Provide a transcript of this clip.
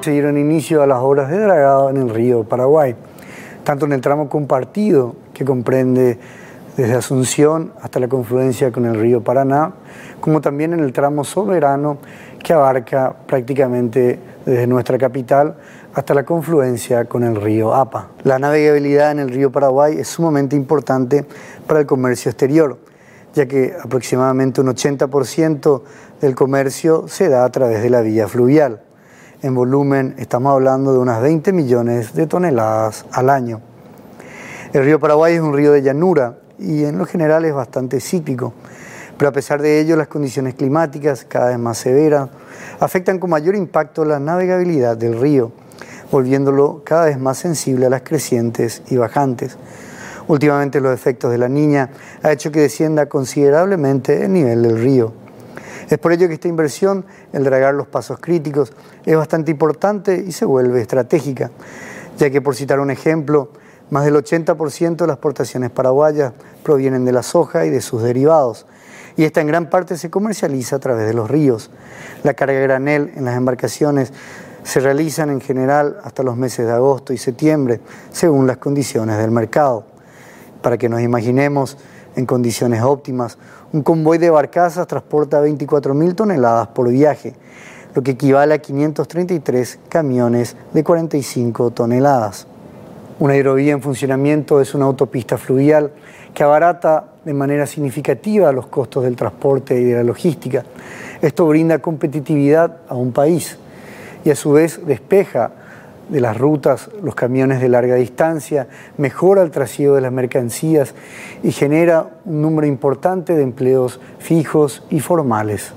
Se dieron inicio a las obras de dragado en el río Paraguay, tanto en el tramo compartido que comprende desde Asunción hasta la confluencia con el río Paraná, como también en el tramo soberano que abarca prácticamente desde nuestra capital hasta la confluencia con el río Apa. La navegabilidad en el río Paraguay es sumamente importante para el comercio exterior, ya que aproximadamente un 80% del comercio se da a través de la vía fluvial. En volumen estamos hablando de unas 20 millones de toneladas al año. El río Paraguay es un río de llanura y en lo general es bastante cíclico, pero a pesar de ello las condiciones climáticas cada vez más severas afectan con mayor impacto la navegabilidad del río, volviéndolo cada vez más sensible a las crecientes y bajantes. Últimamente los efectos de la niña ha hecho que descienda considerablemente el nivel del río. Es por ello que esta inversión, el dragar los pasos críticos, es bastante importante y se vuelve estratégica, ya que por citar un ejemplo, más del 80% de las exportaciones paraguayas provienen de la soja y de sus derivados, y esta en gran parte se comercializa a través de los ríos. La carga granel en las embarcaciones se realizan en general hasta los meses de agosto y septiembre, según las condiciones del mercado. Para que nos imaginemos, en condiciones óptimas, un convoy de barcazas transporta 24.000 toneladas por viaje, lo que equivale a 533 camiones de 45 toneladas. Una hidrovía en funcionamiento es una autopista fluvial que abarata de manera significativa los costos del transporte y de la logística. Esto brinda competitividad a un país y a su vez despeja de las rutas, los camiones de larga distancia, mejora el trasiego de las mercancías y genera un número importante de empleos fijos y formales.